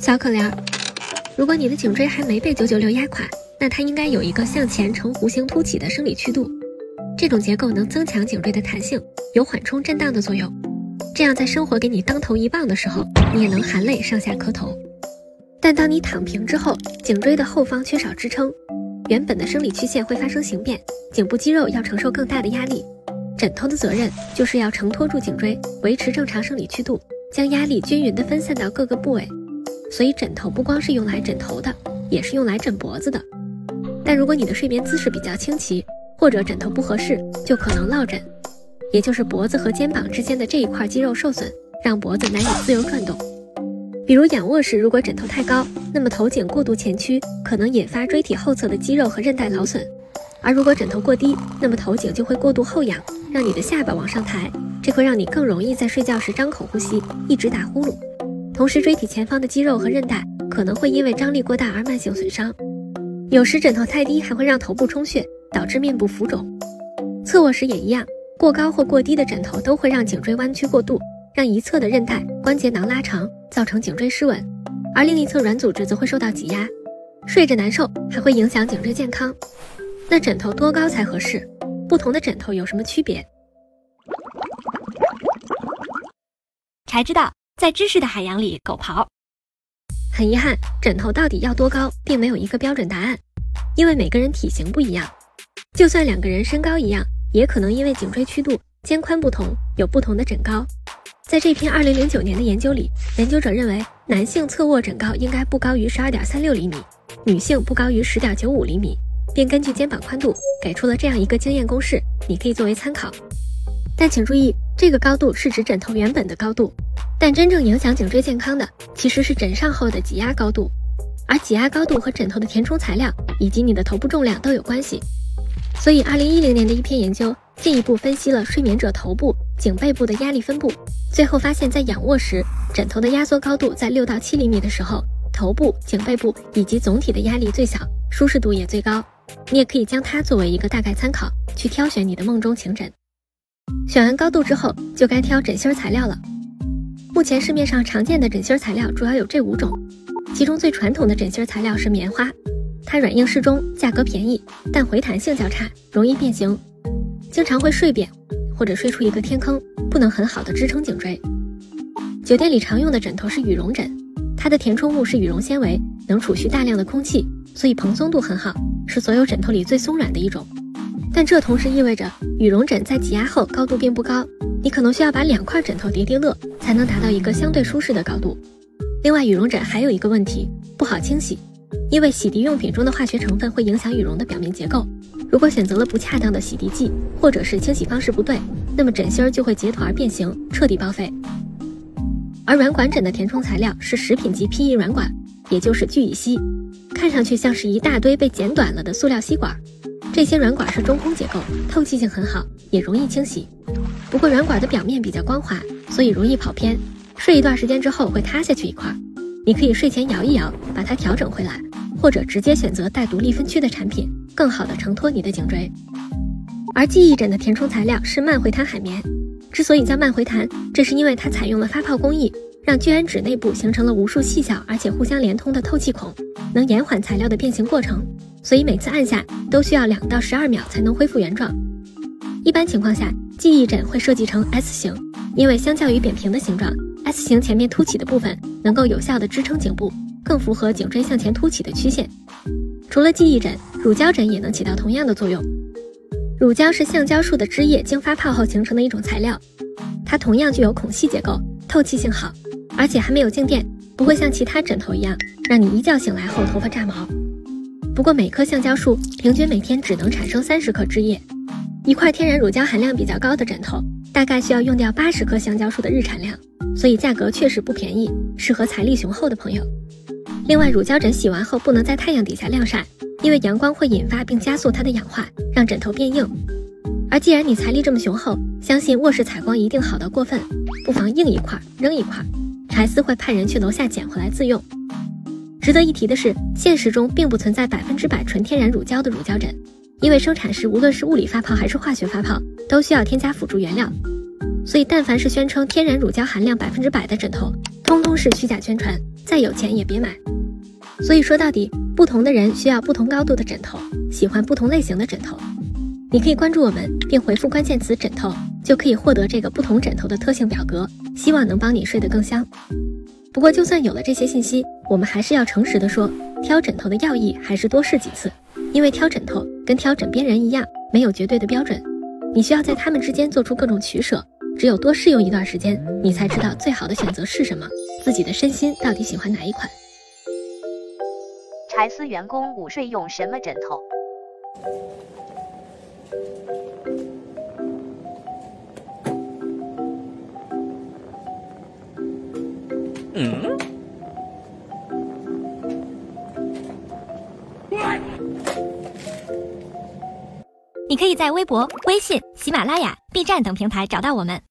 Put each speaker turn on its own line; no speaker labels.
小可怜儿，如果你的颈椎还没被九九六压垮，那它应该有一个向前呈弧形凸起的生理曲度。这种结构能增强颈椎的弹性，有缓冲震荡的作用。这样在生活给你当头一棒的时候，你也能含泪上下磕头。但当你躺平之后，颈椎的后方缺少支撑，原本的生理曲线会发生形变，颈部肌肉要承受更大的压力。枕头的责任就是要承托住颈椎，维持正常生理曲度，将压力均匀地分散到各个部位。所以枕头不光是用来枕头的，也是用来枕脖子的。但如果你的睡眠姿势比较清奇，或者枕头不合适，就可能落枕，也就是脖子和肩膀之间的这一块肌肉受损，让脖子难以自由转动。比如仰卧时，如果枕头太高，那么头颈过度前屈，可能引发椎体后侧的肌肉和韧带劳损；而如果枕头过低，那么头颈就会过度后仰，让你的下巴往上抬，这会让你更容易在睡觉时张口呼吸，一直打呼噜。同时，椎体前方的肌肉和韧带可能会因为张力过大而慢性损伤。有时枕头太低还会让头部充血，导致面部浮肿。侧卧时也一样，过高或过低的枕头都会让颈椎弯曲过度，让一侧的韧带、关节囊拉长，造成颈椎失稳，而另一侧软组织则会受到挤压，睡着难受，还会影响颈椎健康。那枕头多高才合适？不同的枕头有什么区别？
才知道。在知识的海洋里狗刨。
很遗憾，枕头到底要多高，并没有一个标准答案，因为每个人体型不一样。就算两个人身高一样，也可能因为颈椎曲度、肩宽不同，有不同的枕高。在这篇2009年的研究里，研究者认为男性侧卧枕高应该不高于12.36厘米，女性不高于10.95厘米，并根据肩膀宽度给出了这样一个经验公式，你可以作为参考。但请注意，这个高度是指枕头原本的高度。但真正影响颈椎健康的，其实是枕上后的挤压高度，而挤压高度和枕头的填充材料以及你的头部重量都有关系。所以，二零一零年的一篇研究进一步分析了睡眠者头部、颈背部的压力分布，最后发现，在仰卧时，枕头的压缩高度在六到七厘米的时候，头部、颈背部以及总体的压力最小，舒适度也最高。你也可以将它作为一个大概参考，去挑选你的梦中情枕。选完高度之后，就该挑枕芯材料了。目前市面上常见的枕芯材料主要有这五种，其中最传统的枕芯材料是棉花，它软硬适中，价格便宜，但回弹性较差，容易变形，经常会睡扁或者睡出一个天坑，不能很好的支撑颈椎。酒店里常用的枕头是羽绒枕，它的填充物是羽绒纤维，能储蓄大量的空气，所以蓬松度很好，是所有枕头里最松软的一种。但这同时意味着羽绒枕在挤压后高度并不高。你可能需要把两块枕头叠叠乐，才能达到一个相对舒适的高度。另外，羽绒枕还有一个问题，不好清洗，因为洗涤用品中的化学成分会影响羽绒的表面结构。如果选择了不恰当的洗涤剂，或者是清洗方式不对，那么枕芯儿就会结团而变形，彻底报废。而软管枕的填充材料是食品级 PE 软管，也就是聚乙烯，看上去像是一大堆被剪短了的塑料吸管。这些软管是中空结构，透气性很好，也容易清洗。不过软管的表面比较光滑，所以容易跑偏，睡一段时间之后会塌下去一块。你可以睡前摇一摇，把它调整回来，或者直接选择带独立分区的产品，更好的承托你的颈椎。而记忆枕的填充材料是慢回弹海绵，之所以叫慢回弹，这是因为它采用了发泡工艺，让聚氨酯内部形成了无数细小而且互相连通的透气孔，能延缓材料的变形过程。所以每次按下都需要两到十二秒才能恢复原状。一般情况下，记忆枕会设计成 S 型，因为相较于扁平的形状，S 型前面凸起的部分能够有效的支撑颈部，更符合颈椎向前凸起的曲线。除了记忆枕，乳胶枕也能起到同样的作用。乳胶是橡胶树的枝叶经发泡后形成的一种材料，它同样具有孔隙结构，透气性好，而且还没有静电，不会像其他枕头一样让你一觉醒来后头发炸毛。不过每棵橡胶树平均每天只能产生三十克枝叶，一块天然乳胶含量比较高的枕头大概需要用掉八十棵橡胶树的日产量，所以价格确实不便宜，适合财力雄厚的朋友。另外，乳胶枕洗完后不能在太阳底下晾晒，因为阳光会引发并加速它的氧化，让枕头变硬。而既然你财力这么雄厚，相信卧室采光一定好到过分，不妨硬一块扔一块，柴丝会派人去楼下捡回来自用。值得一提的是，现实中并不存在百分之百纯天然乳胶的乳胶枕，因为生产时无论是物理发泡还是化学发泡，都需要添加辅助原料。所以，但凡是宣称天然乳胶含量百分之百的枕头，通通是虚假宣传，再有钱也别买。所以说到底，不同的人需要不同高度的枕头，喜欢不同类型的枕头。你可以关注我们，并回复关键词“枕头”，就可以获得这个不同枕头的特性表格，希望能帮你睡得更香。不过，就算有了这些信息，我们还是要诚实的说，挑枕头的要义还是多试几次，因为挑枕头跟挑枕边人一样，没有绝对的标准，你需要在他们之间做出各种取舍。只有多试用一段时间，你才知道最好的选择是什么，自己的身心到底喜欢哪一款。
柴斯员工午睡用什么枕头？
嗯。你可以在微博、微信、喜马拉雅、B 站等平台找到我们。